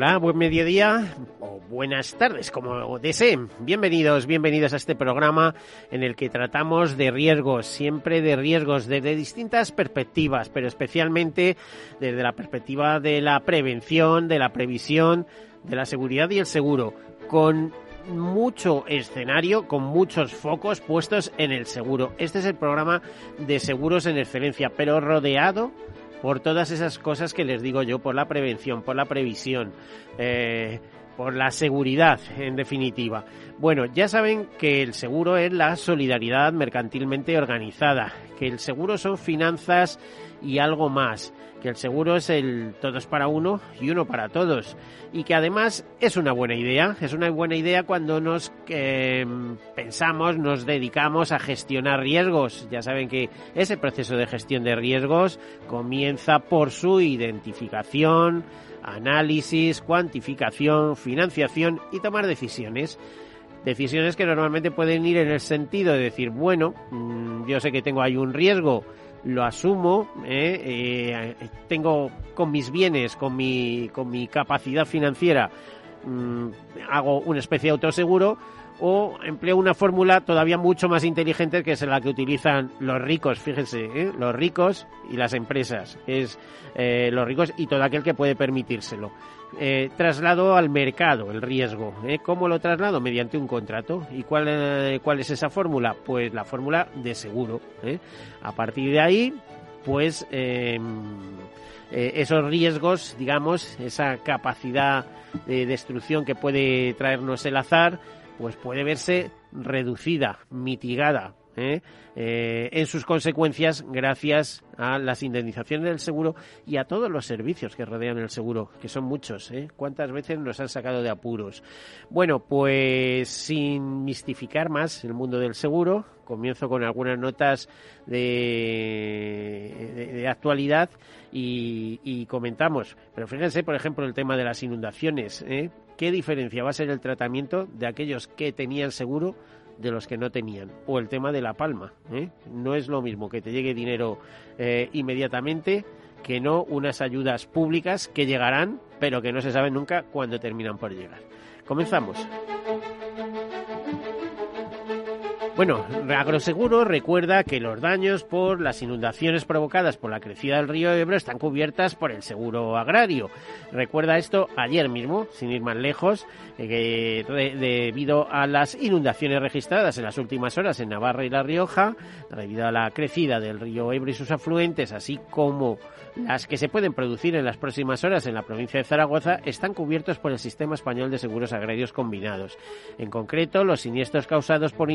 Hola, buen mediodía o buenas tardes, como deseen. Bienvenidos, bienvenidos a este programa en el que tratamos de riesgos, siempre de riesgos desde distintas perspectivas, pero especialmente desde la perspectiva de la prevención, de la previsión, de la seguridad y el seguro, con mucho escenario, con muchos focos puestos en el seguro. Este es el programa de seguros en excelencia, pero rodeado por todas esas cosas que les digo yo, por la prevención, por la previsión, eh, por la seguridad, en definitiva. Bueno, ya saben que el seguro es la solidaridad mercantilmente organizada, que el seguro son finanzas y algo más que el seguro es el todos para uno y uno para todos y que además es una buena idea, es una buena idea cuando nos eh, pensamos, nos dedicamos a gestionar riesgos. Ya saben que ese proceso de gestión de riesgos comienza por su identificación, análisis, cuantificación, financiación y tomar decisiones. Decisiones que normalmente pueden ir en el sentido de decir, bueno, mm, yo sé que tengo ahí un riesgo, lo asumo, ¿eh? Eh, tengo con mis bienes, con mi, con mi capacidad financiera, mm, hago una especie de autoseguro o empleo una fórmula todavía mucho más inteligente que es la que utilizan los ricos, fíjense, ¿eh? los ricos y las empresas, es los ricos y todo aquel que puede permitírselo. Eh, traslado al mercado el riesgo. ¿eh? ¿Cómo lo traslado? Mediante un contrato. ¿Y cuál, eh, cuál es esa fórmula? Pues la fórmula de seguro. ¿eh? A partir de ahí, pues em, esos riesgos, digamos, esa capacidad de destrucción que puede traernos el azar, pues puede verse reducida, mitigada ¿eh? Eh, en sus consecuencias gracias a las indemnizaciones del seguro y a todos los servicios que rodean el seguro, que son muchos. ¿eh? ¿Cuántas veces nos han sacado de apuros? Bueno, pues sin mistificar más el mundo del seguro, comienzo con algunas notas de, actualidad y, y, comentamos. Pero fíjense, por ejemplo, el tema de las inundaciones. ¿eh? ¿Qué diferencia va a ser el tratamiento de aquellos que tenían seguro de los que no tenían. O el tema de la palma. ¿eh? No es lo mismo que te llegue dinero eh, inmediatamente que no unas ayudas públicas que llegarán, pero que no se sabe nunca cuándo terminan por llegar. Comenzamos. Bueno, Agroseguro recuerda que los daños por las inundaciones provocadas por la crecida del río Ebro están cubiertas por el seguro agrario. Recuerda esto ayer mismo, sin ir más lejos, eh, debido a las inundaciones registradas en las últimas horas en Navarra y La Rioja, debido a la crecida del río Ebro y sus afluentes, así como las que se pueden producir en las próximas horas en la provincia de Zaragoza están cubiertos por el Sistema Español de Seguros Agrarios Combinados. En concreto, los siniestros causados por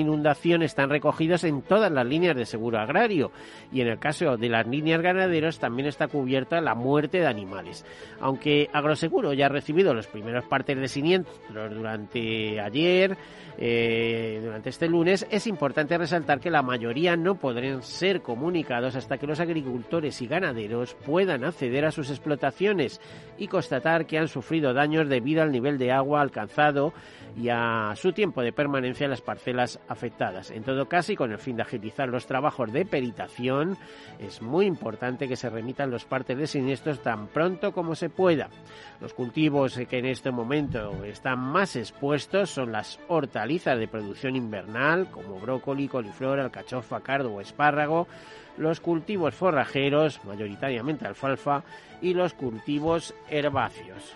están recogidos en todas las líneas de seguro agrario y en el caso de las líneas ganaderas también está cubierta la muerte de animales. Aunque Agroseguro ya ha recibido los primeros partes de siniestros durante ayer, eh, durante este lunes, es importante resaltar que la mayoría no podrán ser comunicados hasta que los agricultores y ganaderos puedan acceder a sus explotaciones y constatar que han sufrido daños debido al nivel de agua alcanzado y a su tiempo de permanencia en las parcelas afectadas. En todo caso, y con el fin de agilizar los trabajos de peritación, es muy importante que se remitan los partes de siniestros tan pronto como se pueda. Los cultivos que en este momento están más expuestos son las hortalizas de producción invernal, como brócoli, coliflor, alcachofa, cardo o espárrago, los cultivos forrajeros, mayoritariamente alfalfa, y los cultivos herbáceos.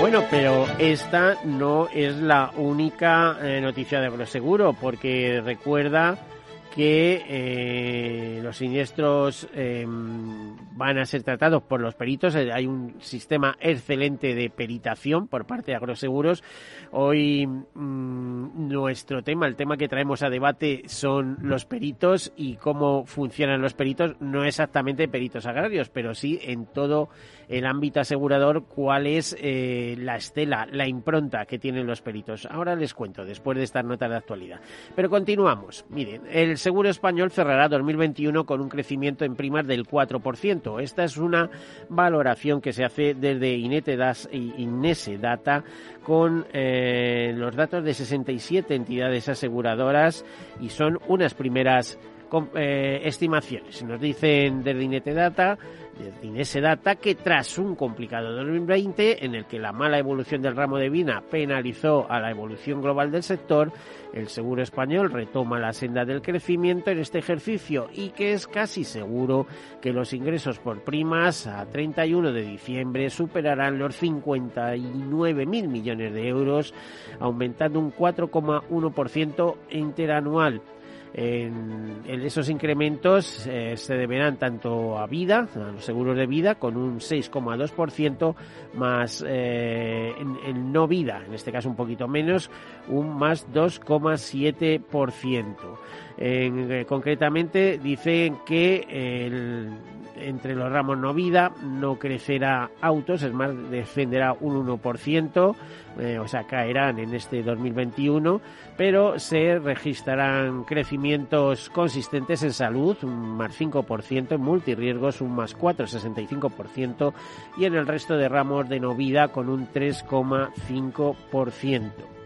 Bueno, pero esta no es la única eh, noticia de Agroseguro, porque recuerda que eh, los siniestros em, van a ser tratados por los peritos. Eh, hay un sistema excelente de peritación por parte de Agroseguros. Hoy mm, nuestro tema, el tema que traemos a debate son los peritos y cómo funcionan los peritos, no exactamente peritos agrarios, pero sí en todo el ámbito asegurador cuál es eh, la estela, la impronta que tienen los peritos. Ahora les cuento después de esta nota de actualidad. Pero continuamos. Miren, el seguro español cerrará 2021 con un crecimiento en primas del 4%. Esta es una valoración que se hace desde Inese Data con eh, los datos de 67 entidades aseguradoras y son unas primeras eh, estimaciones. Nos dicen desde Inete Data ese Data que tras un complicado 2020 en el que la mala evolución del ramo de vina penalizó a la evolución global del sector, el seguro español retoma la senda del crecimiento en este ejercicio y que es casi seguro que los ingresos por primas a 31 de diciembre superarán los 59.000 millones de euros, aumentando un 4,1% interanual. En, esos incrementos eh, se deberán tanto a vida, a los seguros de vida, con un 6,2%, más eh, en, no vida, en este caso un poquito menos, un más 2,7%. Eh, concretamente dicen que el entre los ramos no vida, no crecerá autos, es más, descenderá un 1%, eh, o sea, caerán en este 2021, pero se registrarán crecimientos consistentes en salud, un más 5%, en multirriesgos un más 4,65% y en el resto de ramos de no vida con un 3,5%.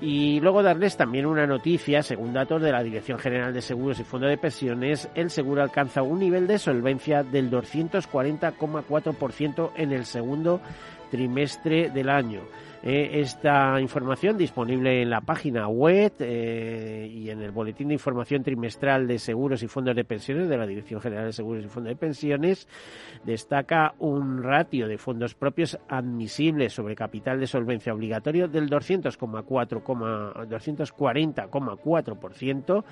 Y luego darles también una noticia, según datos de la Dirección General de Seguros y Fondo de Pensiones, el seguro alcanza un nivel de solvencia del 240,4% en el segundo trimestre del año. Eh, esta información disponible en la página web eh, y en el boletín de información trimestral de seguros y fondos de pensiones de la Dirección General de Seguros y Fondos de Pensiones destaca un ratio de fondos propios admisibles sobre capital de solvencia obligatorio del 240,4%,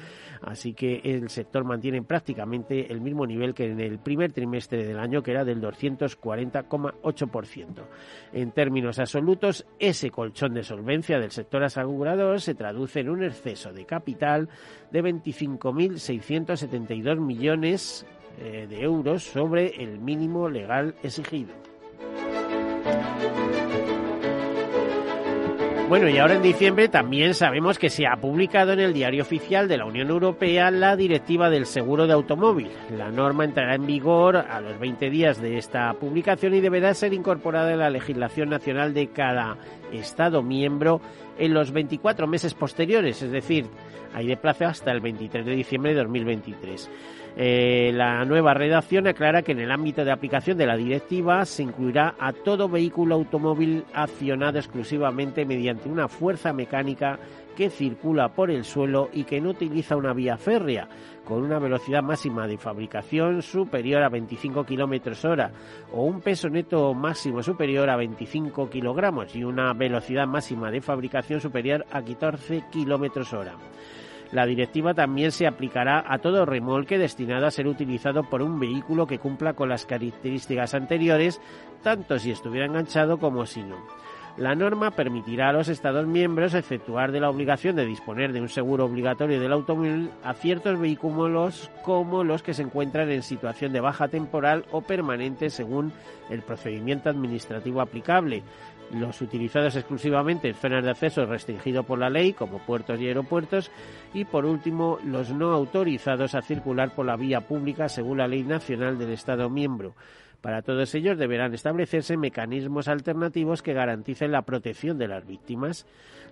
así que el sector mantiene prácticamente el mismo nivel que en el primer trimestre del año, que era del 240,8%. En términos absolutos, ese colchón de solvencia del sector asegurador se traduce en un exceso de capital de 25.672 millones eh, de euros sobre el mínimo legal exigido. Bueno, y ahora en diciembre también sabemos que se ha publicado en el Diario Oficial de la Unión Europea la Directiva del Seguro de Automóvil. La norma entrará en vigor a los 20 días de esta publicación y deberá ser incorporada en la legislación nacional de cada Estado miembro en los 24 meses posteriores, es decir, hay de plazo hasta el 23 de diciembre de 2023. Eh, la nueva redacción aclara que en el ámbito de aplicación de la directiva se incluirá a todo vehículo automóvil accionado exclusivamente mediante una fuerza mecánica que circula por el suelo y que no utiliza una vía férrea, con una velocidad máxima de fabricación superior a 25 kilómetros hora o un peso neto máximo superior a 25 kilogramos y una velocidad máxima de fabricación superior a 14 kilómetros hora. La directiva también se aplicará a todo remolque destinado a ser utilizado por un vehículo que cumpla con las características anteriores, tanto si estuviera enganchado como si no. La norma permitirá a los Estados miembros efectuar de la obligación de disponer de un seguro obligatorio del automóvil a ciertos vehículos como los que se encuentran en situación de baja temporal o permanente según el procedimiento administrativo aplicable, los utilizados exclusivamente en zonas de acceso restringido por la ley, como puertos y aeropuertos, y por último, los no autorizados a circular por la vía pública según la ley nacional del Estado miembro. Para todos ellos deberán establecerse mecanismos alternativos que garanticen la protección de las víctimas.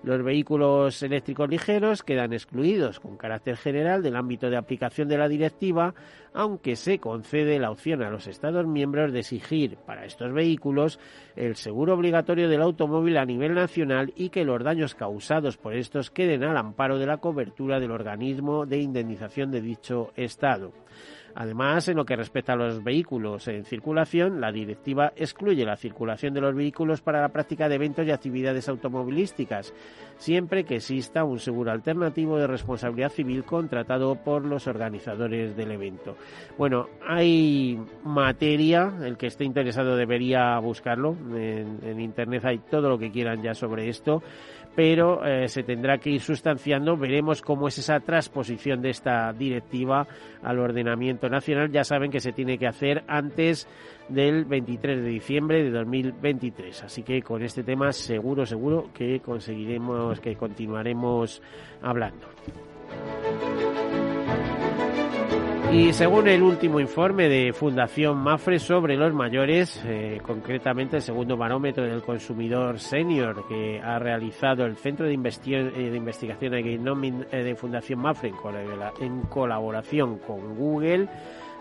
Los vehículos eléctricos ligeros quedan excluidos con carácter general del ámbito de aplicación de la directiva, aunque se concede la opción a los Estados miembros de exigir para estos vehículos el seguro obligatorio del automóvil a nivel nacional y que los daños causados por estos queden al amparo de la cobertura del organismo de indemnización de dicho Estado. Además, en lo que respecta a los vehículos en circulación, la directiva excluye la circulación de los vehículos para la práctica de eventos y actividades automovilísticas, siempre que exista un seguro alternativo de responsabilidad civil contratado por los organizadores del evento. Bueno, hay materia, el que esté interesado debería buscarlo, en, Internet hay todo lo que quieran ya sobre esto pero eh, se tendrá que ir sustanciando. Veremos cómo es esa transposición de esta directiva al ordenamiento nacional. Ya saben que se tiene que hacer antes del 23 de diciembre de 2023. Así que con este tema seguro, seguro que conseguiremos, que continuaremos hablando. Y según el último informe de Fundación Mafre sobre los mayores, eh, concretamente el segundo barómetro del consumidor senior que ha realizado el Centro de, eh, de Investigación eh, de Fundación Mafre en colaboración con Google,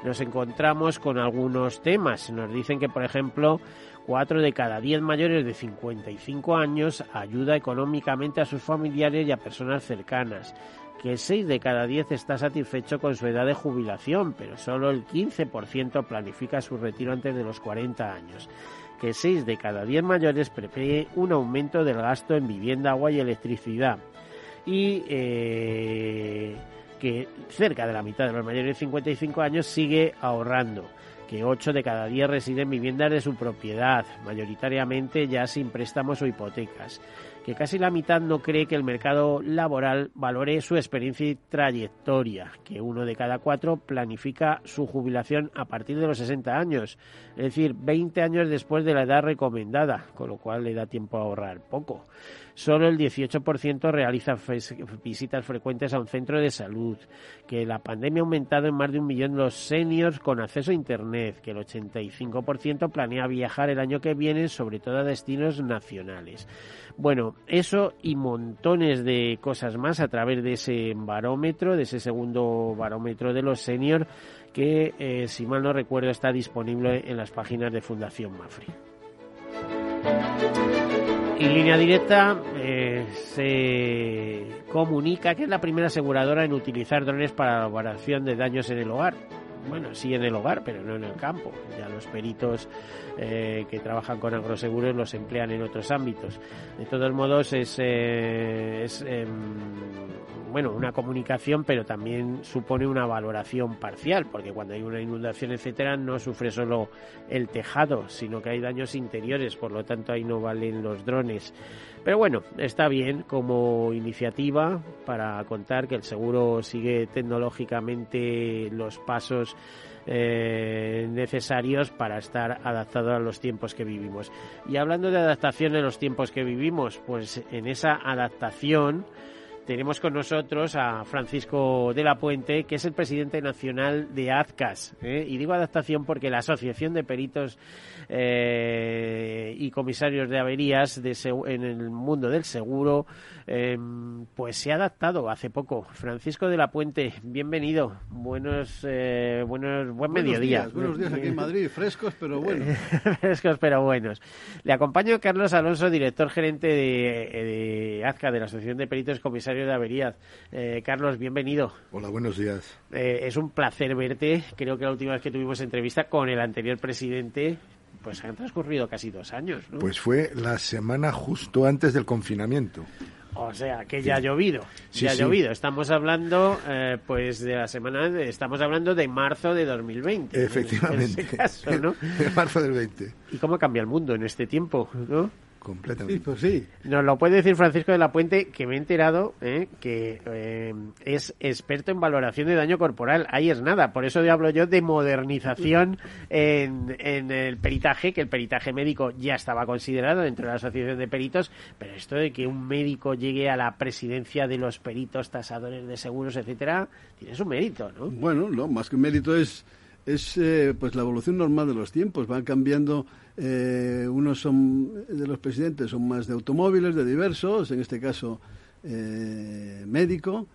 nos encontramos con algunos temas. Nos dicen que, por ejemplo, cuatro de cada diez mayores de 55 años ayuda económicamente a sus familiares y a personas cercanas que 6 de cada 10 está satisfecho con su edad de jubilación, pero solo el 15% planifica su retiro antes de los 40 años, que 6 de cada 10 mayores prevé un aumento del gasto en vivienda, agua y electricidad, y eh, que cerca de la mitad de los mayores de 55 años sigue ahorrando. Que 8 de cada 10 residen en viviendas de su propiedad, mayoritariamente ya sin préstamos o hipotecas que casi la mitad no cree que el mercado laboral valore su experiencia y trayectoria, que uno de cada cuatro planifica su jubilación a partir de los 60 años, es decir, 20 años después de la edad recomendada, con lo cual le da tiempo a ahorrar poco. Solo el 18% realiza visitas frecuentes a un centro de salud, que la pandemia ha aumentado en más de un millón los seniors con acceso a Internet, que el 85% planea viajar el año que viene, sobre todo a destinos nacionales. Bueno, eso y montones de cosas más a través de ese barómetro, de ese segundo barómetro de los seniors, que, eh, si mal no recuerdo, está disponible en las páginas de Fundación Mafri. Y línea directa eh, se comunica que es la primera aseguradora en utilizar drones para la elaboración de daños en el hogar bueno, sí en el hogar, pero no en el campo. Ya los peritos eh, que trabajan con agroseguros los emplean en otros ámbitos. De todos modos, es, eh, es em, bueno, una comunicación, pero también supone una valoración parcial, porque cuando hay una inundación, etcétera, no sufre solo el tejado, sino que hay daños interiores, por lo tanto ahí no valen los drones. Pero bueno, está bien como iniciativa para contar que el seguro sigue tecnológicamente los pasos eh, necesarios para estar adaptado a los tiempos que vivimos. Y hablando de adaptación en los tiempos que vivimos, pues en esa adaptación tenemos con nosotros a Francisco de la Puente, que es el presidente nacional de AZCAS. ¿eh? Y digo adaptación porque la Asociación de Peritos eh, y Comisarios de Averías en el mundo del seguro, eh, pues se ha adaptado hace poco. Francisco de la Puente, bienvenido. Buenos, buenos buen mediodía. buenos días aquí en Madrid, frescos pero buenos. frescos pero buenos. Le acompaño Carlos Alonso, director gerente de, de AZCA, de la Asociación de Peritos y Comisarios de Averías. Eh, Carlos, bienvenido. Hola, buenos días. Eh, es un placer verte. Creo que la última vez que tuvimos entrevista con el anterior presidente, pues han transcurrido casi dos años. Pues fue la semana justo antes del confinamiento. O sea, que ya ha llovido. ya ha llovido. Estamos hablando, eh, pues, de la semana, estamos hablando de marzo de 2020. Efectivamente. En ¿no? de marzo del 20. ¿Y cómo cambia el mundo en este tiempo, no? Completamente. Sí, pues sí. Nos lo puede decir Francisco de la Puente, que me he enterado ¿eh? que eh, es experto en valoración de daño corporal. Ahí es nada. Por eso hablo yo de modernización en, en, el peritaje, que el peritaje médico ya estaba considerado dentro de la Asociación de Peritos, pero esto de que un médico llegue a la presidencia de los peritos, tasadores de seguros, etcétera, tiene su mérito, ¿no? Bueno, no, más que mérito es es eh, pues la evolución normal de los tiempos. Van cambiando. Eh, unos son de los presidentes son más de automóviles, de diversos, en este caso eh, médico,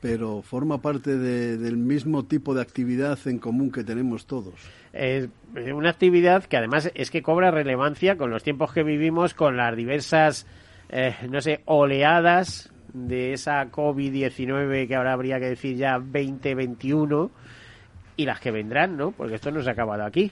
pero forma parte del mismo tipo de actividad en común que tenemos todos. una actividad que además es que cobra relevancia con los tiempos que vivimos, con las diversas, no sé, oleadas de esa COVID-19 que ahora habría que decir ya 2021 y las que vendrán, ¿no? Porque esto no se ha acabado aquí.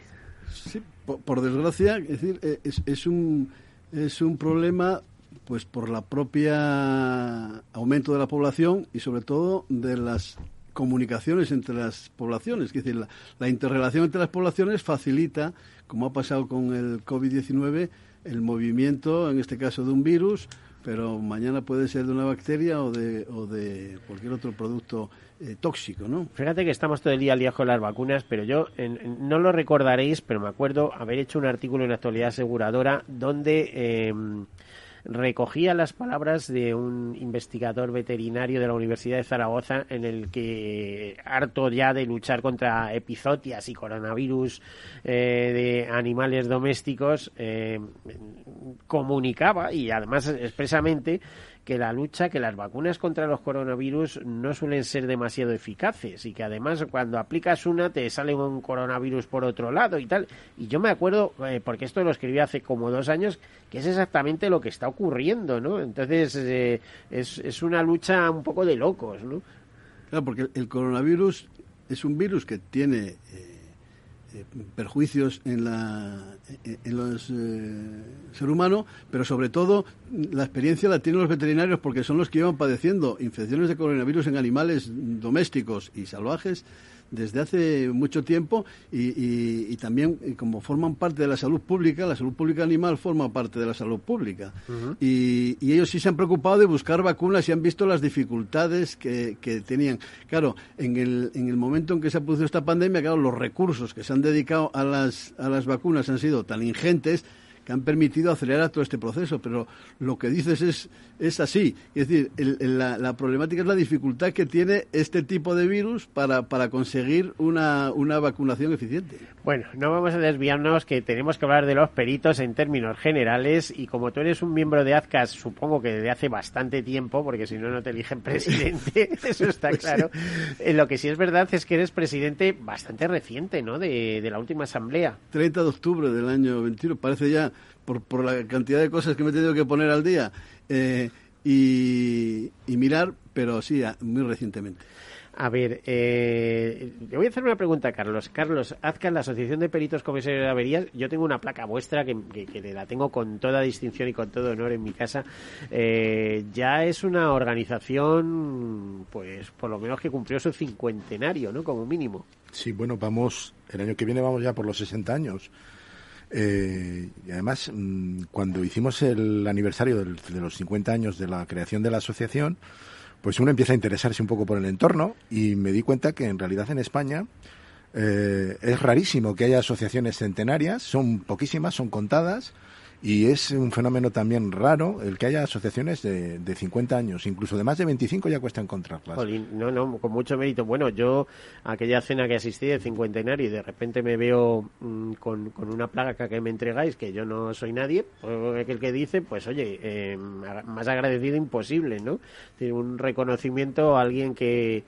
Sí, por, desgracia, es decir, eh, es, un, es un problema pues por la propia aumento de la población y sobre todo de las comunicaciones entre las poblaciones. Es decir, la interrelación entre las poblaciones facilita, como ha pasado con el COVID-19, el movimiento, en este caso de un virus, pero mañana puede ser de una bacteria o de, o de cualquier otro producto eh, tóxico, ¿no? Fíjate que estamos todo el día al día con las vacunas, pero yo no lo recordaréis, pero me acuerdo haber hecho un artículo en la actualidad aseguradora donde eh, recogía las palabras de un investigador veterinario de la Universidad de Zaragoza en el que, harto ya de luchar contra epizotias y coronavirus eh, de animales domésticos, eh, comunicaba y además expresamente que la lucha, que las vacunas contra los coronavirus no suelen ser demasiado eficaces y que además cuando aplicas una te sale un coronavirus por otro lado y tal. Y yo me acuerdo, eh, porque esto lo escribí hace como dos años, que es exactamente lo que está ocurriendo, ¿no? Entonces eh, es, es una lucha un poco de locos, ¿no? Claro, porque el coronavirus es un virus que tiene eh, eh, perjuicios en, la, en los eh, ser humano, pero sobre todo la experiencia la tienen los veterinarios porque son los que llevan padeciendo infecciones de coronavirus en animales domésticos y salvajes desde hace mucho tiempo y, también como forman parte de la salud pública, la salud pública animal forma parte de la salud pública. y, ellos sí se han preocupado de buscar vacunas y han visto las dificultades que, tenían. Claro, en el, en el momento en que se ha producido esta pandemia, claro, los recursos que se han dedicado a las, a las vacunas han sido tan ingentes que han permitido acelerar todo este proceso, pero lo que dices es, es así. Es decir, la, problemática es la dificultad que tiene este tipo de virus para, para conseguir una, una vacunación eficiente. Bueno, no vamos a desviarnos, que tenemos que hablar de los peritos en términos generales y como tú eres un miembro de AZCAS, supongo que desde hace bastante tiempo, porque si no, no te eligen presidente, eso está pues claro. Eh, lo que sí es verdad es que eres presidente bastante reciente, ¿no?, de, de la última asamblea. 30 de octubre del año 21, parece ya por, por la cantidad de cosas que me he tenido que poner al día eh, y, mirar, pero sí, muy recientemente. A ver, eh, le voy a hacer una pregunta a Carlos. Carlos, Azca, la Asociación de Peritos Comisarios de Averías, yo tengo una placa vuestra que, que, la tengo con toda distinción y con todo honor en mi casa. Eh, ya es una organización, pues por lo menos que cumplió su cincuentenario, ¿no? Como mínimo. Sí, bueno, vamos, el año que viene vamos ya por los 60 años. Eh, y además, mm, cuando hicimos el aniversario de los 50 años de la creación de la asociación, pues uno empieza a interesarse un poco por el entorno y me di cuenta que en realidad en España eh, es rarísimo que haya asociaciones centenarias, son poquísimas, son contadas y es un fenómeno también raro el que haya asociaciones de, de 50 años, incluso de más de 25 ya cuesta encontrarlas. no, no, con mucho mérito. Bueno, yo aquella cena que asistí de cincuentenario y de repente me veo mm, con, una placa que me entregáis, que yo no soy nadie, pues, el que dice, pues oye, eh, más agradecido imposible, ¿no? un reconocimiento a alguien que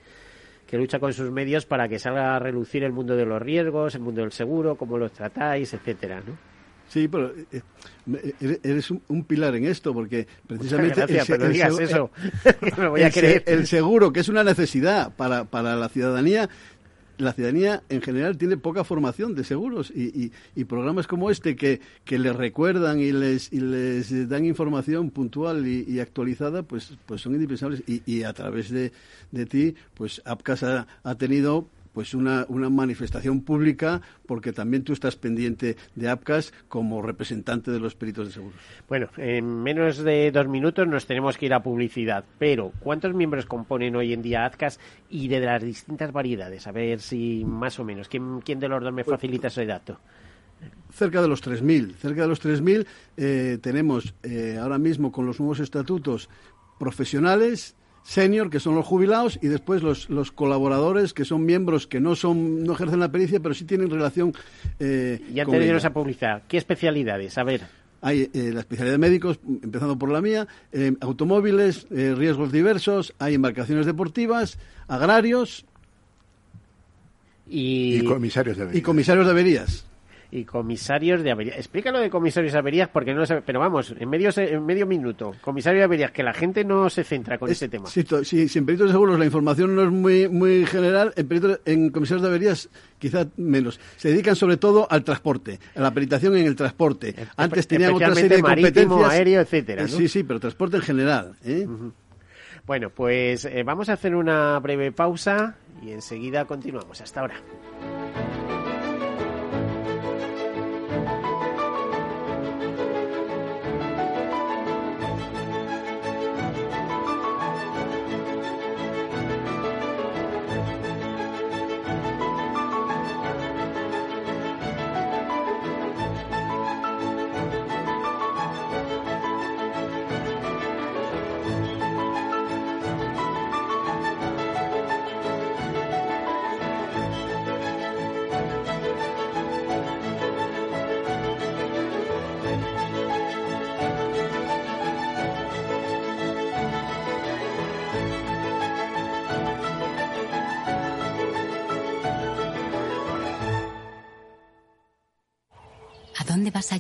que lucha con sus medios para que salga a relucir el mundo de los riesgos, el mundo del seguro, cómo los tratáis, etcétera, ¿no? Sí, pero eh, eh, eres un, pilar en esto, porque precisamente... el, pero digas eso, me voy a creer. El seguro, que es una necesidad para, para la ciudadanía, la ciudadanía en general tiene poca formación de seguros y, y, programas como este que, que les recuerdan y les, y les dan información puntual y, actualizada, pues, pues son indispensables. Y, a través de, de ti, pues APCAS ha, ha tenido pues una, una manifestación pública porque también tú estás pendiente de APCAS como representante de los peritos de seguros. Bueno, en menos de dos minutos nos tenemos que ir a publicidad, pero ¿cuántos miembros componen hoy en día APCAS y de las distintas variedades? A ver si más o menos, ¿quién, quién de los dos me pues facilita ese dato? cerca de los 3.000. Cerca de los 3.000 eh, tenemos eh, ahora mismo con los nuevos estatutos profesionales senior, que son los jubilados, y después los, los colaboradores, que son miembros que no son no ejercen la pericia, pero sí tienen relación eh, Y antes de irnos a publicar, ¿qué especialidades? A ver. Hay eh, la especialidad de médicos, empezando por la mía, eh, automóviles, eh, riesgos diversos, hay embarcaciones deportivas, agrarios... Y, comisarios de averías. Y comisarios de averías. Y comisarios de averías. Explícalo de comisarios de averías porque no lo sabe, pero vamos, en medio, en medio minuto, comisario de averías, que la gente no se centra con este tema. Sí, sí, en peritos de seguros la información no es muy, muy general, en, en comisarios de averías quizá menos. Se dedican sobre todo al transporte, a la peritación en el transporte. Antes tenían otra serie de competencias. aéreo, etcétera. Sí, sí, pero transporte en general. ¿eh? Bueno, pues eh, vamos a hacer una breve pausa y enseguida continuamos. Hasta ahora.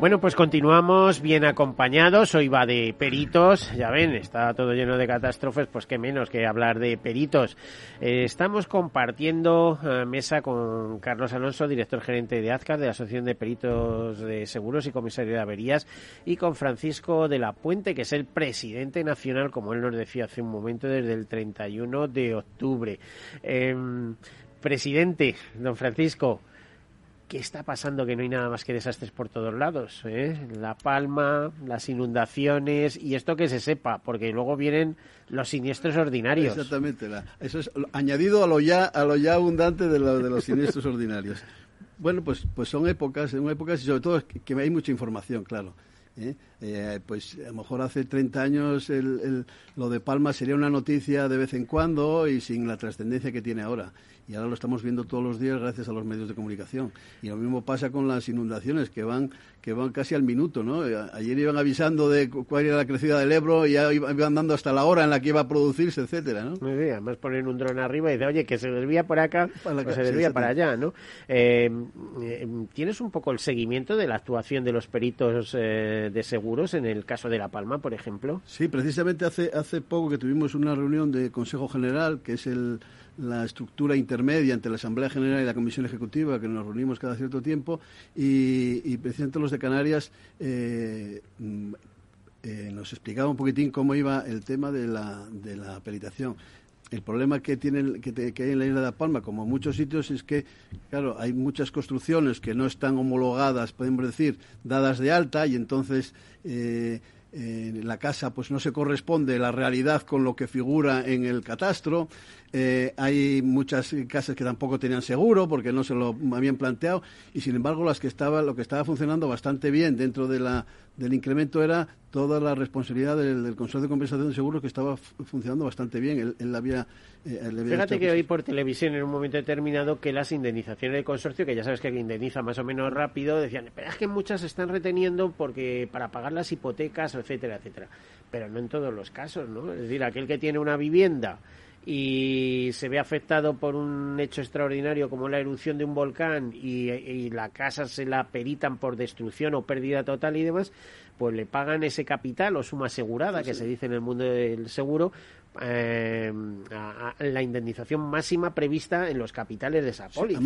Bueno, pues continuamos bien acompañados. Hoy va de peritos. Ya ven, está todo lleno de catástrofes, pues qué menos que hablar de peritos. Eh, estamos compartiendo eh, mesa con Carlos Alonso, director gerente de AZCAR, de la Asociación de Peritos de Seguros y Comisario de Averías, y con Francisco de la Puente, que es el presidente nacional, como él nos decía hace un momento, desde el 31 de octubre. Em, presidente, don Francisco. ¿Qué está pasando que no hay nada más que desastres por todos lados? Eh? La palma, las inundaciones y esto que se sepa, porque luego vienen los siniestros ordinarios. Exactamente, eso es añadido a lo ya, a lo ya abundante de, de los siniestros ordinarios. Bueno, pues, pues son épocas, son épocas y sobre todo que hay mucha información, claro. ¿eh? Eh, pues a lo mejor hace 30 años el, lo de Palma sería una noticia de vez en cuando y sin la trascendencia que tiene ahora. Y ahora lo estamos viendo todos los días gracias a los medios de comunicación. Y lo mismo pasa con las inundaciones que van que van casi al minuto, ¿no? Eh, ayer iban avisando de cuál era la crecida del Ebro y ya iban dando hasta la hora en la que iba a producirse, etcétera, ¿no? Muy bien, además ponen un dron arriba y dice, oye, que se desvía por acá, o se desvía para allá, ¿no? ¿Tienes un poco el seguimiento de la actuación de los peritos de en el caso de La Palma, por ejemplo? Sí, precisamente hace, hace poco que tuvimos una reunión de Consejo General, que es el, la estructura intermedia entre la Asamblea General y la Comisión Ejecutiva, que nos reunimos cada cierto tiempo, y, precisamente los de Canarias eh, mm, eh, nos explicaba un poquitín cómo iba el tema de la, de la peritación el problema que tiene que, hay en la isla de Palma, como en muchos sitios, es que, claro, hay muchas construcciones que no están homologadas, podemos decir, dadas de alta, y entonces eh, eh, la casa pues no se corresponde la realidad con lo que figura en el catastro. Eh, hay muchas casas que tampoco tenían seguro porque no se lo habían planteado y sin embargo las que estaba, lo que estaba funcionando bastante bien dentro de la, del incremento era toda la responsabilidad del, del Consorcio de Compensación de Seguros que estaba funcionando bastante bien. Él, había, eh, Fíjate que hoy por televisión en un momento determinado que las indemnizaciones del consorcio, que ya sabes que indemniza más o menos rápido, decían, pero es que muchas se están reteniendo porque para pagar las hipotecas, etcétera, etcétera. Pero no en todos los casos, ¿no? Es decir, aquel que tiene una vivienda y se ve afectado por un hecho extraordinario como la erupción de un volcán y, la casa se la peritan por destrucción o pérdida total y demás, pues le pagan ese capital o suma asegurada, que se dice en el mundo del seguro, eh, a, la indemnización máxima prevista en los capitales de esa póliza.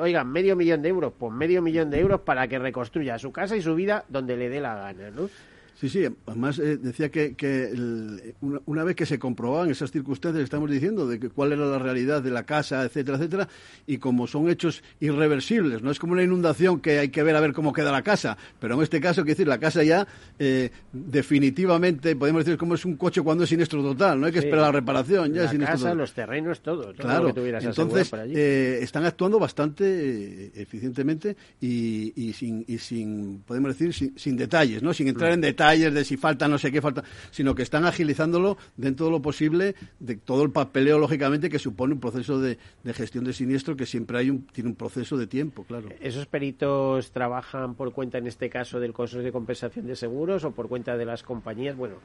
oigan, medio millón de euros, pues medio millón de euros para que reconstruya su casa y su vida donde le dé la gana, ¿no? Sí, sí, además eh, decía que, que una, vez que se comprobaban esas circunstancias que estamos diciendo, de que cuál era la realidad de la casa, etcétera, etcétera, y como son hechos irreversibles, no es como una inundación que hay que ver a ver cómo queda la casa, pero en este caso, quiero decir, la casa ya eh, definitivamente, podemos decir, como es un coche cuando es siniestro total, no hay que esperar la reparación, ya la es casa, los terrenos, todo, claro, entonces eh, están actuando bastante eficientemente y, sin, y sin, podemos decir, sin, sin detalles, ¿no? Sin entrar en detalles de si falta no sé qué falta, sino que están agilizándolo dentro de lo posible de todo el papeleo, lógicamente, que supone un proceso de, gestión de siniestro que siempre hay un, tiene un proceso de tiempo, claro. ¿Esos peritos trabajan por cuenta, en este caso, del Consorcio de Compensación de Seguros o por cuenta de las compañías? Bueno,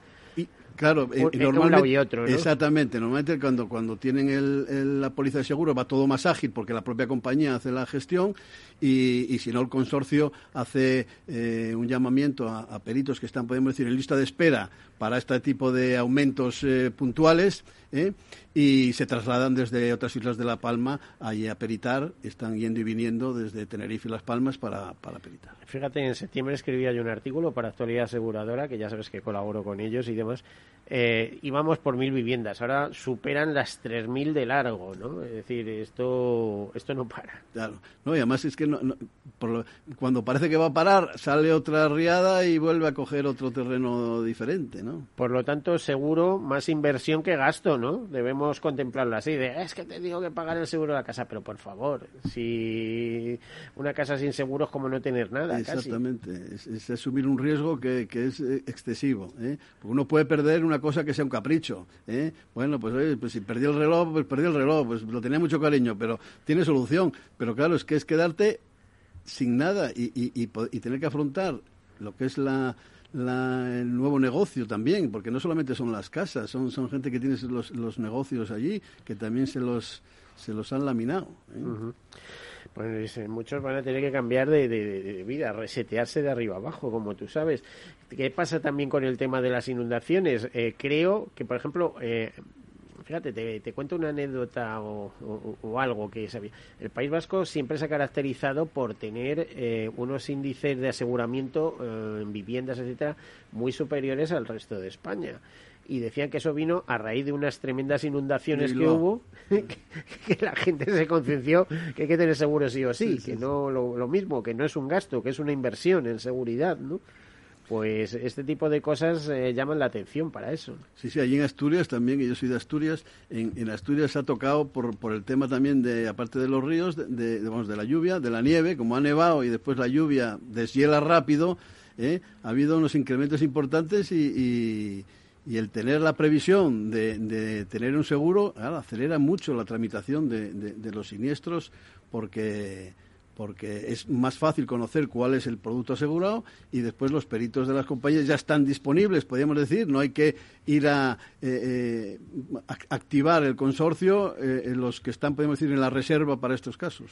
Claro, un, normalmente, y otro, Exactamente. Normalmente cuando, cuando tienen el, la póliza de seguro va todo más ágil porque la propia compañía hace la gestión y, si no el consorcio hace eh, un llamamiento a, peritos que están, podemos decir, en lista de espera para este tipo de aumentos eh, puntuales ¿eh? Y se trasladan desde otras islas de La Palma allí a peritar. Están yendo y viniendo desde Tenerife y Las Palmas para, para peritar. Fíjate, en septiembre escribía yo un artículo para Actualidad Aseguradora, que ya sabes que colaboro con ellos y demás. Eh, íbamos por mil viviendas, ahora superan las tres mil de largo, ¿no? Es decir, esto, esto no para. Claro, no, y además es que cuando parece que va a parar, sale otra riada y vuelve a coger otro terreno diferente, ¿no? Por lo tanto, seguro más inversión que gasto, ¿no? Debemos contemplarlo así, de, es que te digo que pagar el seguro de la casa, pero por favor, si una casa sin seguros como no tener nada. Exactamente, Es, asumir un riesgo que, que es eh, excesivo, ¿eh? Porque uno puede perder una cosa que sea un capricho, ¿eh? Bueno, pues, pues si perdí el reloj, pues perdí el reloj, pues lo tenía mucho cariño, pero tiene solución. Pero claro, es que es quedarte sin nada y, y, y, tener que afrontar lo que es la, el nuevo negocio también, porque no solamente son las casas, son, son gente que tiene los, los negocios allí, que también se los, se los han laminado. ¿eh? Pues muchos van a tener que cambiar de, vida, resetearse de arriba abajo, como tú sabes. ¿Qué pasa también con el tema de las inundaciones? Eh, creo que, por ejemplo, eh, fíjate, te, cuento una anécdota o, algo que sabía. El País Vasco siempre se ha caracterizado por tener unos índices de aseguramiento en viviendas, etcétera, muy superiores al resto de España y decían que eso vino a raíz de unas tremendas inundaciones que hubo, que, la gente se conciencia que hay que tener seguro sí o sí, que no lo, mismo, que no es un gasto, que es una inversión en seguridad, ¿no? Pues este tipo de cosas eh, llaman la atención para eso. Sí, sí, allí en Asturias también, que yo soy de Asturias, en, Asturias se ha tocado por, el tema también de, aparte de los ríos, de, de, de la lluvia, de la nieve, como ha nevado y después la lluvia deshiela rápido, ¿eh? ha habido unos incrementos importantes y y el tener la previsión de, de tener un seguro acelera mucho la tramitación de, de los siniestros porque porque es más fácil conocer cuál es el producto asegurado y después los peritos de las compañías ya están disponibles, podríamos decir, no hay que ir a eh, eh, activar el consorcio eh, en los que están, podemos decir, en la reserva para estos casos.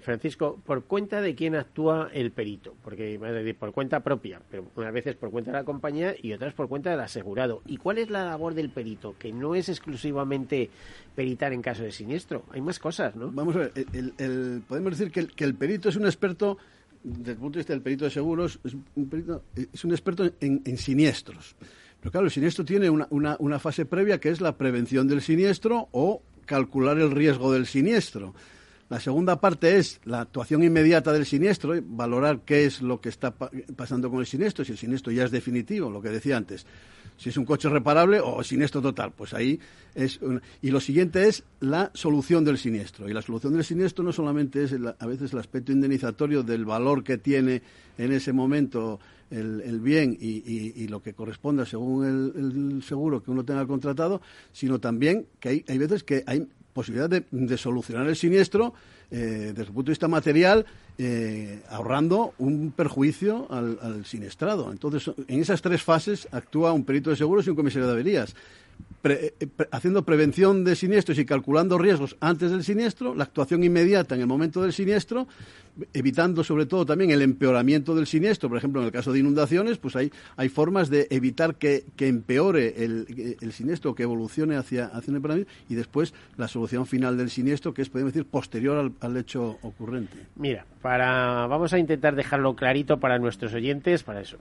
Francisco, ¿por cuenta de quién actúa el perito? Porque por cuenta propia, pero unas veces por cuenta de la compañía y otras por cuenta del asegurado. ¿Y cuál es la labor del perito? Que no es exclusivamente peritar en caso de siniestro, hay más cosas, ¿no? Vamos a ver, el, podemos decir que el, que el perito es un experto, desde el punto de vista del perito de seguros, es un, perito, es un experto en, siniestros. Pero claro, el siniestro tiene una, una, fase previa que es la prevención del siniestro o calcular el riesgo del siniestro. La segunda parte es la actuación inmediata del siniestro, valorar qué es lo que está pasando con el siniestro, si el siniestro ya es definitivo, lo que decía antes si es un coche reparable o siniestro total. Pues ahí es. Y lo siguiente es la solución del siniestro. Y la solución del siniestro no solamente es a veces el aspecto indemnizatorio del valor que tiene en ese momento el, bien y, lo que corresponda según el, seguro que uno tenga contratado, sino también que hay, hay veces que hay posibilidad de, solucionar el siniestro eh, desde el punto de vista material, eh, ahorrando un perjuicio al, al, siniestrado. Entonces, en esas tres fases actúa un perito de seguros y un comisario de averías. Eh, haciendo prevención de siniestros y calculando riesgos antes del siniestro, la actuación inmediata en el momento del siniestro, evitando sobre todo también el empeoramiento del siniestro. Por ejemplo, en el caso de inundaciones, pues hay, hay formas de evitar que, empeore el, el, siniestro, que evolucione hacia, hacia un empeoramiento y después la solución final del siniestro, que es, podemos decir, posterior al, hecho ocurrente. Mira, para, vamos a intentar dejarlo clarito para nuestros oyentes, para eso.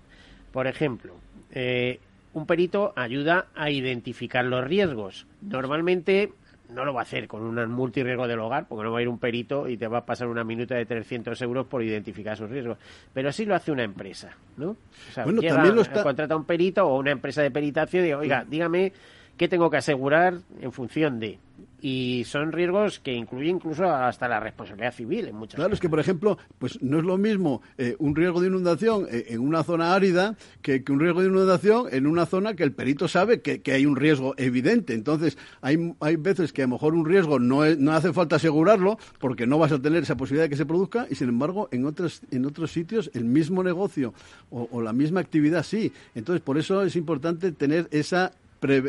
Por ejemplo, eh, un perito ayuda a identificar los riesgos. Normalmente no lo va a hacer con un multirriesgo del hogar, porque no va a ir un perito y te va a pasar una minuta de 300 euros por identificar sus riesgos. Pero sí lo hace una empresa, ¿no? O sea, bueno, también lo está... contrata un perito o una empresa de peritación y dice, oiga, dígame qué tengo que asegurar en función de y son riesgos que incluyen incluso hasta la responsabilidad civil en muchos Claro, es que, por ejemplo, pues no es lo mismo eh, un riesgo de inundación eh, en una zona árida que, un riesgo de inundación en una zona que el perito sabe que, hay un riesgo evidente. Entonces, hay, hay veces que a lo mejor un riesgo no, no hace falta asegurarlo porque no vas a tener esa posibilidad de que se produzca y, sin embargo, en otros, en otros sitios el mismo negocio o, la misma actividad sí. Entonces, por eso es importante tener esa,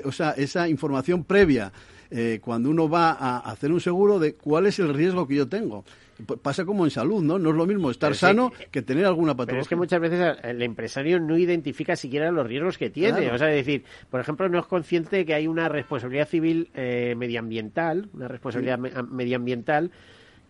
o sea, esa información previa eh, cuando uno va a hacer un seguro de cuál es el riesgo que yo tengo. Pasa como en salud, ¿no? No es lo mismo estar sano que tener alguna patología. Pero es que muchas veces el empresario no identifica siquiera los riesgos que tiene. O sea, es decir, por ejemplo, no es consciente que hay una responsabilidad civil eh, medioambiental, una responsabilidad medioambiental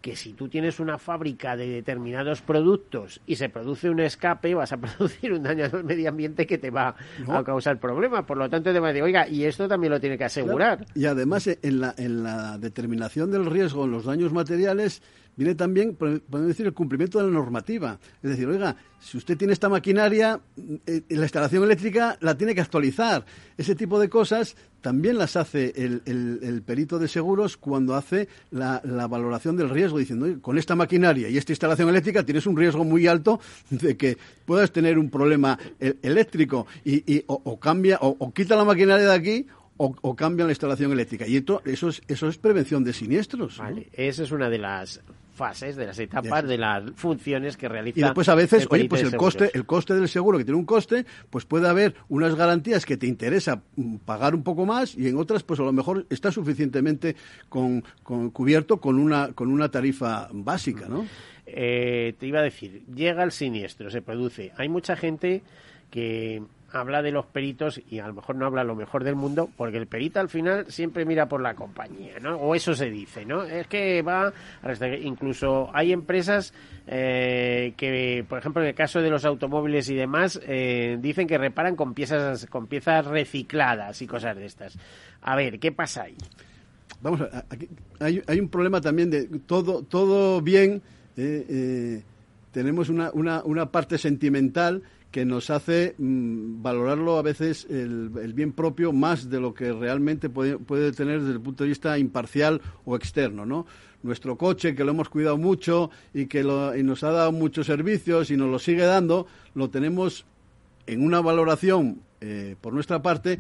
que si tú tienes una fábrica de determinados productos y se produce un escape, vas a producir un daño al medio ambiente que te va a causar problemas. Por lo tanto, te va a decir, oiga, y esto también lo tiene que asegurar. Y además, en la, en la determinación del riesgo en los daños materiales, viene también, podemos decir, el cumplimiento de la normativa. Es decir, oiga, si usted tiene esta maquinaria, eh, la instalación eléctrica la tiene que actualizar. Ese tipo de cosas también las hace el, perito de seguros cuando hace la, valoración del riesgo, diciendo, con esta maquinaria y esta instalación eléctrica tienes un riesgo muy alto de que puedas tener un problema e, eléctrico y, o, cambia o, quita la maquinaria de aquí o, cambia la instalación eléctrica. Y eso, es, eso es prevención de siniestros. Vale, esa es una de las fases, de las etapas, de las funciones que realiza. Y después a veces, oye, pues el coste, el coste del seguro que tiene un coste, pues puede haber unas garantías que te interesa mm, pagar un poco más y en otras, pues a lo mejor está suficientemente con, cubierto con una con una tarifa básica, ¿no? Eh, te iba a decir, llega el siniestro, se produce. Hay mucha gente que habla de los peritos y a lo mejor no habla lo mejor del mundo porque el perito al final siempre mira por la compañía, ¿no? O eso se dice, ¿no? Es que va, incluso hay empresas eh, que, por ejemplo, en el caso de los automóviles y demás, eh, dicen que reparan con piezas, con piezas recicladas y cosas de estas. A ver, ¿qué pasa ahí? Vamos, a, aquí hay, hay, un problema también de todo, todo bien. Eh, tenemos una, una, una parte sentimental que nos hace mm, valorarlo a veces el, bien propio más de lo que realmente puede, puede, tener desde el punto de vista imparcial o externo, ¿no? Nuestro coche, que lo hemos cuidado mucho y que y nos ha dado muchos servicios y nos lo sigue dando, lo tenemos en una valoración eh, por nuestra parte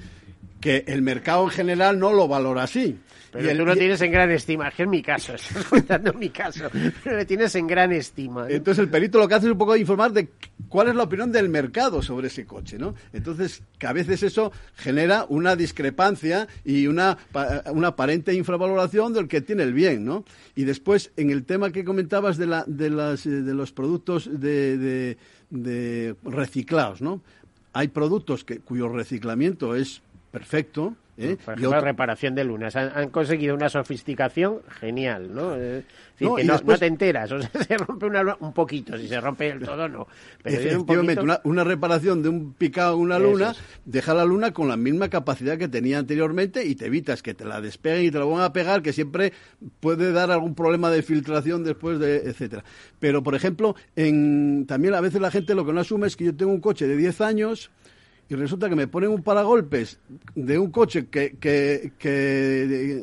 que el mercado en general no lo valora así. Pero y tú lo tienes en gran estima, que es mi caso, estás contando mi caso, pero lo tienes en gran estima. Entonces el perito lo que hace es un poco informar de cuál es la opinión del mercado sobre ese coche, ¿no? Entonces, que a veces eso genera una discrepancia y una, una aparente infravaloración del que tiene el bien, ¿no? Y después, en el tema que comentabas de, la, de, las, de los productos de, de, de reciclados, ¿no? Hay productos que, cuyo reciclamiento es perfecto. ¿eh? Por ejemplo, reparación de lunas. Han, conseguido una sofisticación genial, ¿no? no, que no, te enteras, o sea, se rompe una, un poquito, si se rompe el todo, no. Pero Efectivamente, una, reparación de un picado una luna, deja la luna con la misma capacidad que tenía anteriormente y te evitas que te la despeguen y te la van a pegar, que siempre puede dar algún problema de filtración después de, etcétera. Pero, por ejemplo, en, también a veces la gente lo que no asume es que yo tengo un coche de 10 años y resulta que me ponen un paragolpes de un coche que, que,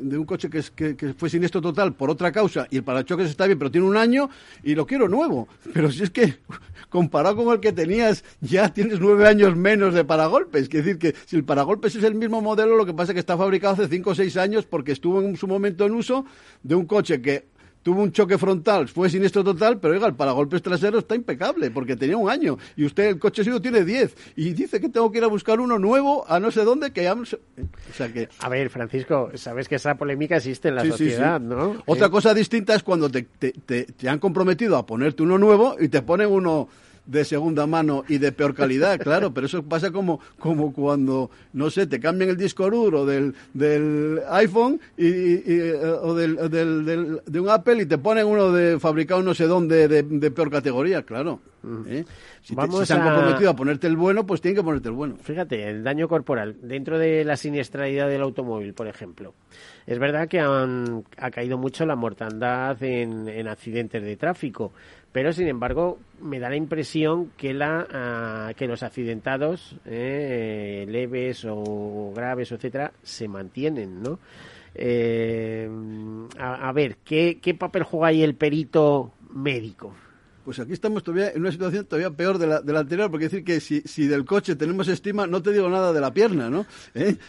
de, un coche que, que, fue siniestro total por otra causa y el parachoques está bien pero tiene un año y lo quiero nuevo. Pero si es que comparado con el que tenías ya tienes nueve años menos de paragolpes. Quiere decir que si el paragolpes es el mismo modelo lo que pasa es que está fabricado hace cinco o seis años porque estuvo en su momento en uso de un coche que tuvo un choque frontal, fue siniestro total, pero oiga, el paragolpes trasero está impecable porque tenía un año y usted el coche suyo tiene 10 y dice que tengo que ir a buscar uno nuevo a no sé dónde que ya... O sea que... A ver, Francisco, sabes que esa polémica existe en la sociedad, ¿no? Otra cosa distinta es cuando te, te, te han comprometido a ponerte uno nuevo y te ponen uno de segunda mano y de peor calidad, claro, pero eso pasa como, como cuando, no sé, te cambian el disco duro del, del iPhone y, eh, o del, del, de un Apple y te ponen uno de fabricado no sé dónde de, peor categoría, claro. ¿eh? Si, Vamos se han comprometido a ponerte el bueno, pues tienen que ponerte el bueno. Fíjate, el daño corporal dentro de la siniestralidad del automóvil, por ejemplo. Es verdad que han, ha caído mucho la mortandad en, en accidentes de tráfico, pero sin embargo me da la impresión que la ah, que los accidentados eh, leves o graves etcétera se mantienen no Eh, a, a, ver, ¿qué, ¿qué papel juega ahí el perito médico? Pues aquí estamos todavía en una situación todavía peor de la, de la anterior, porque decir que si, si, del coche tenemos estima, no te digo nada de la pierna, ¿no? ¿Eh?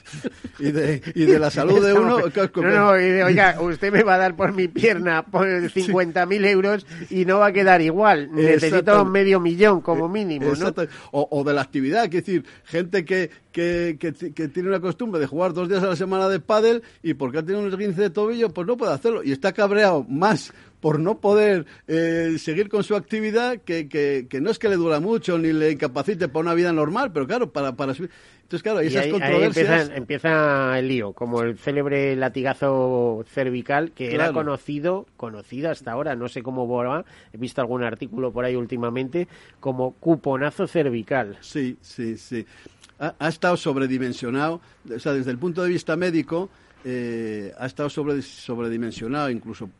Y, de, y de la salud de uno. No, no, y de, oiga, usted me va a dar por mi pierna por 50.000 mil euros y no va a quedar igual. Necesito medio millón como mínimo, ¿no? O, o, de la actividad, que decir, gente que, que, que, que, tiene una costumbre de jugar dos días a la semana de pádel y porque ha tenido un esguince de tobillo, pues no puede hacerlo. Y está cabreado más por no poder eh, seguir con su actividad, que, que, que, no es que le dura mucho ni le incapacite para una vida normal, pero claro, para, para Entonces, claro, esas ahí, controversias... Ahí empieza, empieza, el lío, como el célebre latigazo cervical, que claro. era conocido, conocido hasta ahora, no sé cómo va, he visto algún artículo por ahí últimamente, como cuponazo cervical. Sí, sí, sí. Ha, ha estado sobredimensionado, o sea, desde el punto de vista médico, eh, ha estado sobre, sobredimensionado, incluso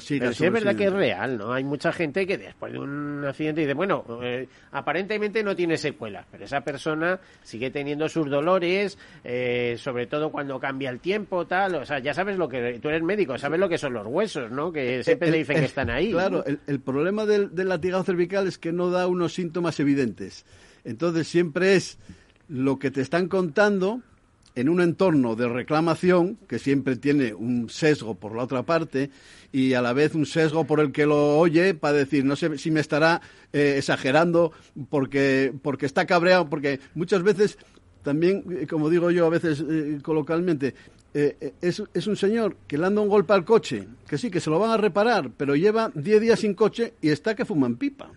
sí. Pero sí es verdad que es real, ¿no? Hay mucha gente que después de un accidente dice, bueno, eh, aparentemente no tiene secuelas, pero esa persona sigue teniendo sus dolores, eh, sobre todo cuando cambia el tiempo, tal. O sea, ya sabes lo que. Tú eres médico, sabes lo que son los huesos, ¿no? Que siempre el, te dicen el, que están ahí. Claro, ¿no? el, el, problema del, del latigado cervical es que no da unos síntomas evidentes. Entonces siempre es lo que te están contando en un entorno de reclamación que siempre tiene un sesgo por la otra parte y a la vez un sesgo por el que lo oye para decir no sé si me estará eh, exagerando porque porque está cabreado porque muchas veces también como digo yo a veces eh, coloquialmente eh, es, es, un señor que le anda un golpe al coche, que sí, que se lo van a reparar, pero lleva 10 días sin coche y está que fuman pipa.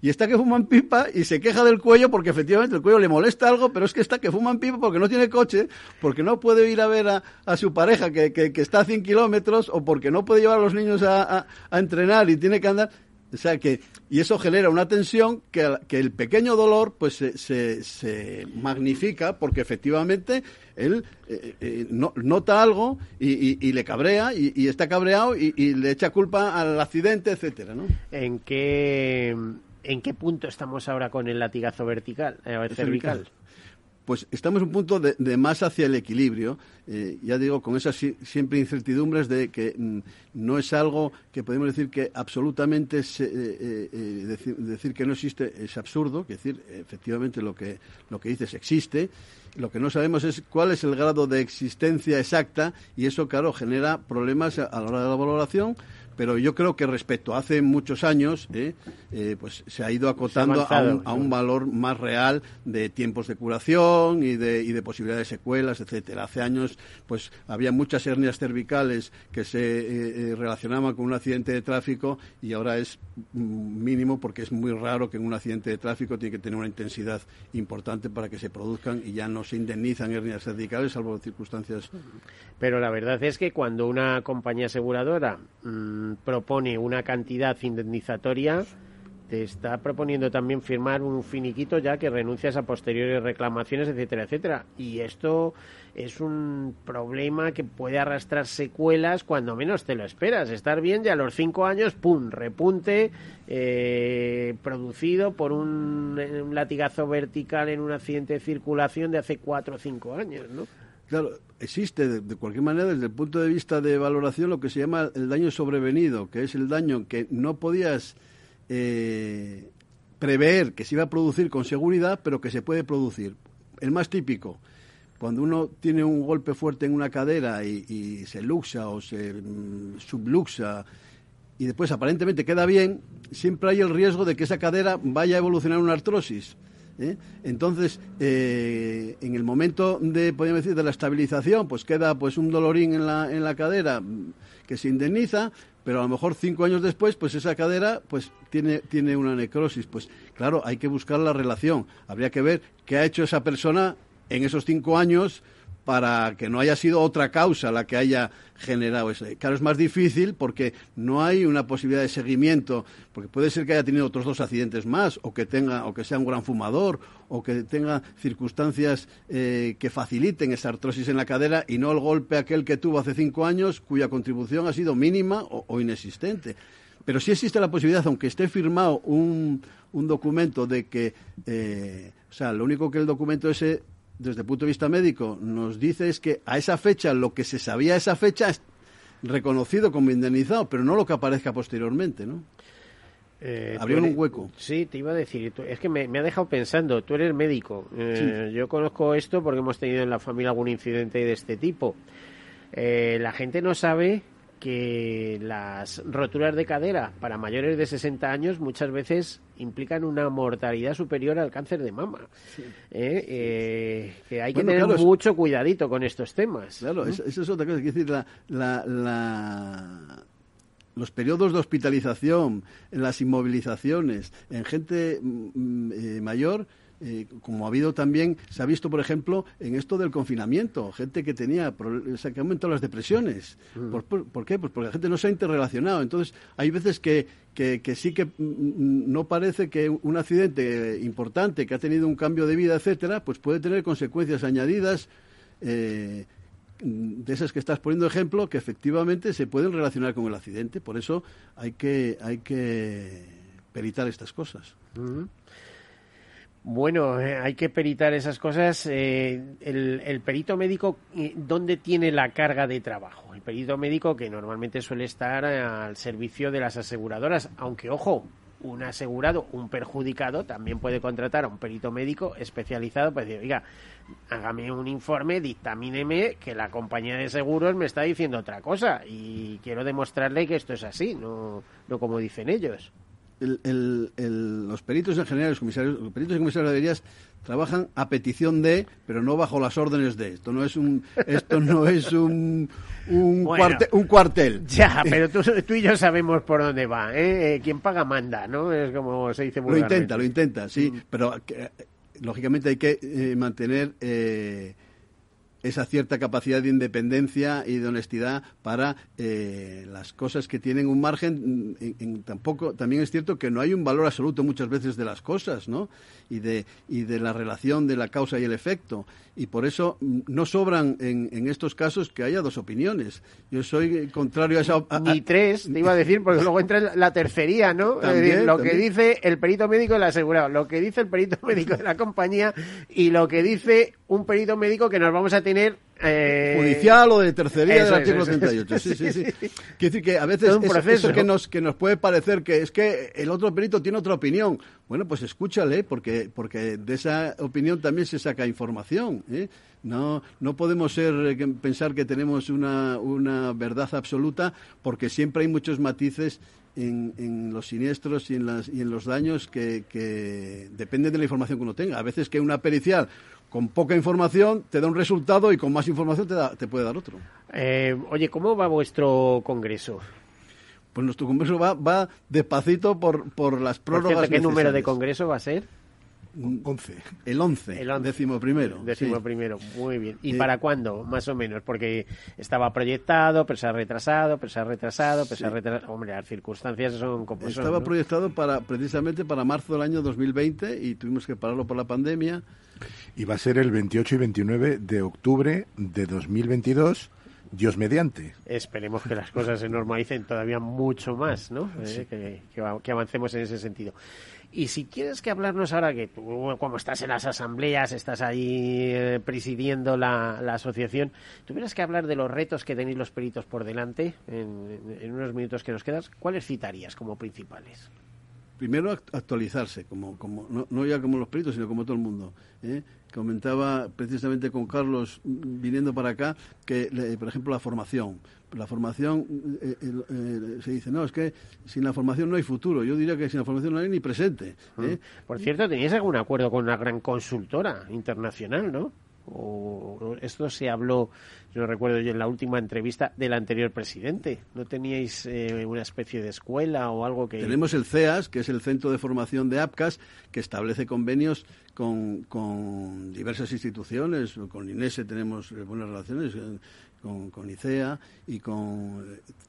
Y está que fuman pipa y se queja del cuello porque efectivamente el cuello le molesta algo, pero es que está que fuman pipa porque no tiene coche, porque no puede ir a ver a, a su pareja que, que, que, está a 100 kilómetros o porque no puede llevar a los niños a, a entrenar y tiene que andar. O sea que, y eso genera una tensión que, que el pequeño dolor pues se, se, se magnifica porque efectivamente él eh, eh, no, nota algo y, y, y le cabrea y, y, está cabreado y, le echa culpa al accidente, etcétera, ¿no? ¿En qué, ¿En qué punto estamos ahora con el latigazo vertical, eh, cervical? cervical? Pues estamos en un punto de, de más hacia el equilibrio, eh, ya digo, con esas si, siempre incertidumbres de que mm, no es algo que podemos decir que absolutamente se, eh, eh, decir, que no existe es absurdo, que decir, efectivamente lo que, lo que dices existe, lo que no sabemos es cuál es el grado de existencia exacta y eso, claro, genera problemas a la hora de la valoración, pero yo creo que respecto a hace muchos años, eh, eh, pues se ha ido acotando a un, a un, valor más real de tiempos de curación y de, y de posibilidades de secuelas, etcétera. Hace años, pues había muchas hernias cervicales que se eh, relacionaban con un accidente de tráfico y ahora es mínimo porque es muy raro que en un accidente de tráfico tiene que tener una intensidad importante para que se produzcan y ya no se indemnizan hernias cervicales salvo circunstancias. Pero la verdad es que cuando una compañía aseguradora mmm, propone una cantidad indemnizatoria, te está proponiendo también firmar un finiquito ya que renuncias a posteriores reclamaciones, etcétera, etcétera. Y esto es un problema que puede arrastrar secuelas cuando menos te lo esperas. Estar bien y a los cinco años, ¡pum!, repunte eh, producido por un, un, latigazo vertical en un accidente de circulación de hace cuatro o cinco años, ¿no? Claro, existe de, cualquier manera desde el punto de vista de valoración lo que se llama el daño sobrevenido, que es el daño que no podías eh, prever que se iba a producir con seguridad, pero que se puede producir. El más típico, cuando uno tiene un golpe fuerte en una cadera y, y se luxa o se mm, subluxa y después aparentemente queda bien, siempre hay el riesgo de que esa cadera vaya a evolucionar una artrosis. ¿Eh? Entonces, eh, en el momento de, podríamos decir, de la estabilización, pues queda pues un dolorín en la, en la cadera que se indemniza, pero a lo mejor cinco años después, pues esa cadera pues tiene, tiene una necrosis. Pues claro, hay que buscar la relación. Habría que ver qué ha hecho esa persona en esos cinco años para que no haya sido otra causa la que haya generado eso. Claro, es más difícil porque no hay una posibilidad de seguimiento, porque puede ser que haya tenido otros dos accidentes más, o que tenga, o que sea un gran fumador, o que tenga circunstancias eh, que faciliten esa artrosis en la cadera y no el golpe aquel que tuvo hace cinco años, cuya contribución ha sido mínima o, inexistente. Pero sí existe la posibilidad, aunque esté firmado un, un documento de que, eh, o sea, lo único que el documento ese desde el punto de vista médico, nos dice es que a esa fecha, lo que se sabía a esa fecha es reconocido como indemnizado, pero no lo que aparezca posteriormente, ¿no? Eh, un hueco. Sí, te iba a decir, tú- es que me, me ha dejado pensando, tú eres médico, eh, yo conozco esto porque hemos tenido en la familia algún incidente de este tipo. Eh, la gente no sabe que las roturas de cadera para mayores de 60 años muchas veces implican una mortalidad superior al cáncer de mama. Eh, eh, que hay que Bueno, tener claro, es- mucho cuidadito con estos temas. Claro, esa es otra cosa. Quiero decir, la, la- la- los periodos de hospitalización, en las inmovilizaciones, en gente mm, mm, eh, mayor, eh, como ha habido también, se ha visto, por ejemplo, en esto del confinamiento, gente que tenía, o sea, que aumentó las depresiones. Mm. ¿Por, por, por qué? Pues porque la gente no se ha interrelacionado. Entonces, hay veces que, que, que sí que mm, mm, no parece que un accidente importante, que ha tenido un cambio de vida, etcétera, pues puede tener consecuencias añadidas. eh, de esas que estás poniendo ejemplo que efectivamente se pueden relacionar con el accidente por eso hay que hay que peritar estas cosas. Bueno, eh, hay que peritar esas cosas. eh, el, el perito médico, eh, ¿dónde tiene la carga de trabajo? El perito médico que normalmente suele estar al servicio de las aseguradoras, aunque ojo, un asegurado, un perjudicado, también puede contratar a un perito médico especializado para decir, oiga, hágame un informe, dictamíneme que la compañía de seguros me está diciendo otra cosa y quiero demostrarle que esto es así, no, no como dicen ellos. El- el- el- los peritos en general los comisarios los peritos y comisarios de averías trabajan a petición de pero no bajo las órdenes de esto no es un esto no es un un, Bueno. cuarte- un cuartel Ya, pero tú, tú y yo sabemos por dónde va, ¿eh? Eh, Quien paga manda, ¿no? Es como se dice Lo intenta, lo intenta, sí, pero que, eh, lógicamente hay que eh, mantener eh, esa cierta capacidad de independencia y de honestidad para eh, las cosas que tienen un margen. mm, En, en tampoco, también es cierto que no hay un valor absoluto muchas veces de las cosas, ¿no? Y de, y de la relación de la causa y el efecto. Y por eso mm, no sobran en, en estos casos que haya dos opiniones. Yo soy contrario a esa. a- a- Ni tres, te iba a decir, porque luego entra la- tercería, ¿no? Es También, decir, lo que también. dice el perito médico del asegurado, lo que dice el perito médico de la compañía y lo que dice un perito médico que nos vamos a tener... eh, judicial o de tercería eso del es, artículo eso es. 38. Sí, sí, sí. Quiere decir que a veces eso- proceso. eso que nos, que nos puede parecer que es que el otro perito tiene otra opinión. Bueno, pues escúchale, porque, porque de esa opinión también se saca información. ¿eh? No, no podemos ser, eh, pensar que tenemos una, una verdad absoluta, porque siempre hay muchos matices en, en los siniestros y en, las, y en los daños que, que dependen de la información que uno tenga. A veces que una pericial con poca información te da un resultado y con más información te, da- te puede dar otro. eh, oye, ¿cómo va vuestro congreso? Pues nuestro congreso va, va despacito por, por las Por prórrogas cierto, ¿qué número de congreso va a ser? 11. El 11. El once. décimo primero. Décimo sí. primero, muy bien. ¿Y Sí. para cuándo, más o menos? Porque estaba proyectado, pero se ha retrasado, pero se ha retrasado, pero se ha retrasado. Hombre, las circunstancias son como son, Estaba ¿no? proyectado para precisamente para marzo del año 2020 y tuvimos que pararlo por la pandemia. Y va a ser el 28 y 29 de octubre de 2022, Dios mediante. Esperemos que las cosas se normalicen todavía mucho más, ¿no? Eh, que, que va- que avancemos en ese sentido. Y si quieres que hablarnos ahora que tú, como estás en las asambleas, estás ahí eh, presidiendo la, la asociación, tuvieras que hablar de los retos que tenéis los peritos por delante en, en unos minutos que nos quedas, ¿cuáles citarías como principales? Primero act- actualizarse, como, como no, no ya como los peritos, sino como todo el mundo. ¿eh? Comentaba precisamente con Carlos mm, viniendo para acá que, por ejemplo, la formación. La formación, eh, eh, eh, se dice, no, es que sin la formación no hay futuro. Yo diría que sin la formación no hay ni presente. ¿eh? Por cierto, teníais algún acuerdo con una gran consultora internacional, ¿no? O esto se habló, yo recuerdo yo en la última entrevista del anterior presidente. ¿No teníais eh, una especie de escuela o algo que Tenemos el CEAS, que es el Centro de Formación de APCAS, que establece convenios con, con diversas instituciones. Con INESE tenemos buenas relaciones, con, con ICEA, y con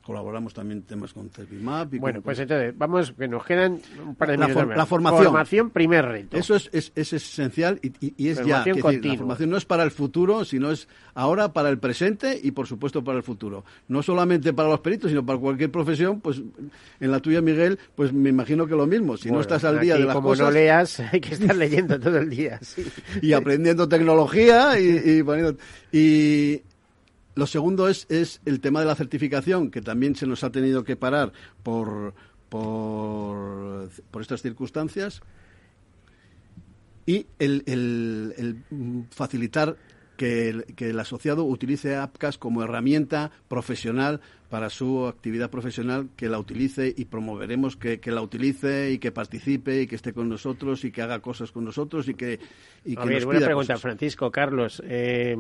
colaboramos también temas con CEPIMAP. Y Bueno, con- pues entonces, vamos, que nos quedan un par de la, minutos for- más. la formación. Formación, primer reto. Eso es, es, es esencial y, y- y es ya. Formación Quiero decir, la formación no es para el futuro, sino es ahora para el presente y, por supuesto, para el futuro. No solamente para los peritos, sino para cualquier profesión. Pues en la tuya, Miguel, pues me imagino que lo mismo. Si no estás al día de las como cosas... no leas, hay que estar leyendo todo todo el día, sí. Y aprendiendo tecnología y, y poniendo... Y lo segundo es, es el tema de la certificación, que también se nos ha tenido que parar por, por, estas circunstancias. Y el facilitar que el, que el asociado utilice APCAS como herramienta profesional para su actividad profesional, que la utilice y promoveremos que, que, la utilice y que participe y que esté con nosotros y que haga cosas con nosotros y que, y A que ver, nos buena pida pregunta, cosas. Francisco, Carlos. Eh,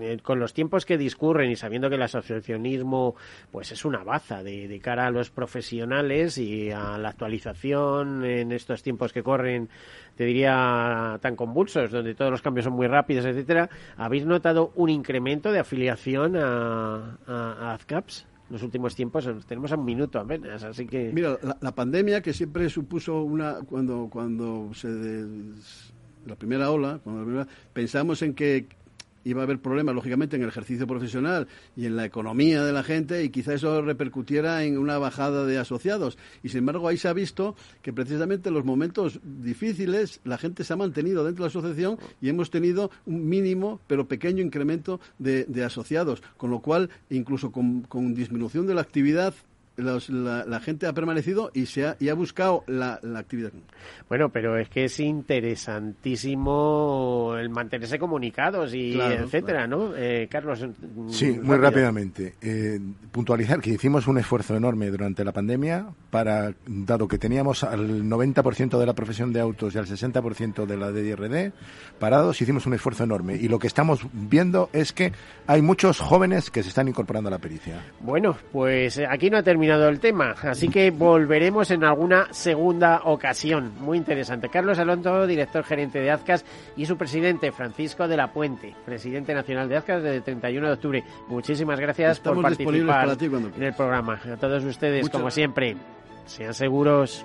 eh, con los tiempos que discurren y sabiendo que el asociacionismo pues es una baza de, de cara a los profesionales y a la actualización en estos tiempos que corren, te diría, tan convulsos, donde todos los cambios son muy rápidos, etcétera, ¿habéis notado un incremento de afiliación a, a, a AZCAPS? Los últimos tiempos tenemos a un minuto apenas, así que... Mira, la, pandemia que siempre supuso una cuando cuando se la primera ola, cuando la primera- pensamos en que iba a haber problemas lógicamente en el ejercicio profesional y en la economía de la gente y quizá eso repercutiera en una bajada de asociados. Y sin embargo ahí se ha visto que precisamente en los momentos difíciles la gente se ha mantenido dentro de la asociación y hemos tenido un mínimo pero pequeño incremento de, de asociados con lo cual incluso con, con disminución de la actividad los- la, la gente ha permanecido y se ha, y ha buscado la, la actividad. Bueno, pero es que es interesantísimo el mantenerse comunicados y Claro, etcétera, ¿no? Eh, Carlos. mm, Sí, muy rápidamente. Eh, puntualizar que hicimos un esfuerzo enorme durante la pandemia para, dado que teníamos al 90% de la profesión de autos y al 60% de la DIRD parados, hicimos un esfuerzo enorme. Y lo que estamos viendo es que hay muchos jóvenes que se están incorporando a la pericia. Bueno, pues aquí no ha terminado el tema, así que volveremos en alguna segunda ocasión. Muy interesante. Carlos Alonso, director gerente de AZCAS, y su presidente, Francisco de la Puente, presidente nacional de AZCAS desde el 31 de octubre. Muchísimas gracias Estamos por participar para ti cuando en el programa. A todos ustedes, Muchas como siempre, sean seguros.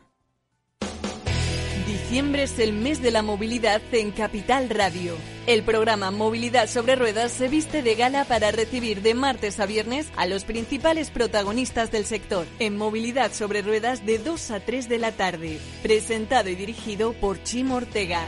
Diciembre es el mes de la movilidad en Capital Radio. El programa Movilidad sobre Ruedas se viste de gala para recibir de martes a viernes a los principales protagonistas del sector en Movilidad sobre Ruedas de 2 a 3 de la tarde. Presentado y dirigido por Chimo Ortega.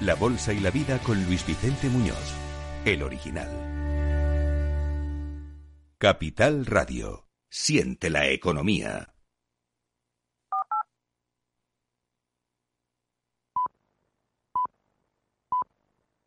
la bolsa y la vida con Luis Vicente Muñoz, el original. Capital Radio. Siente la economía.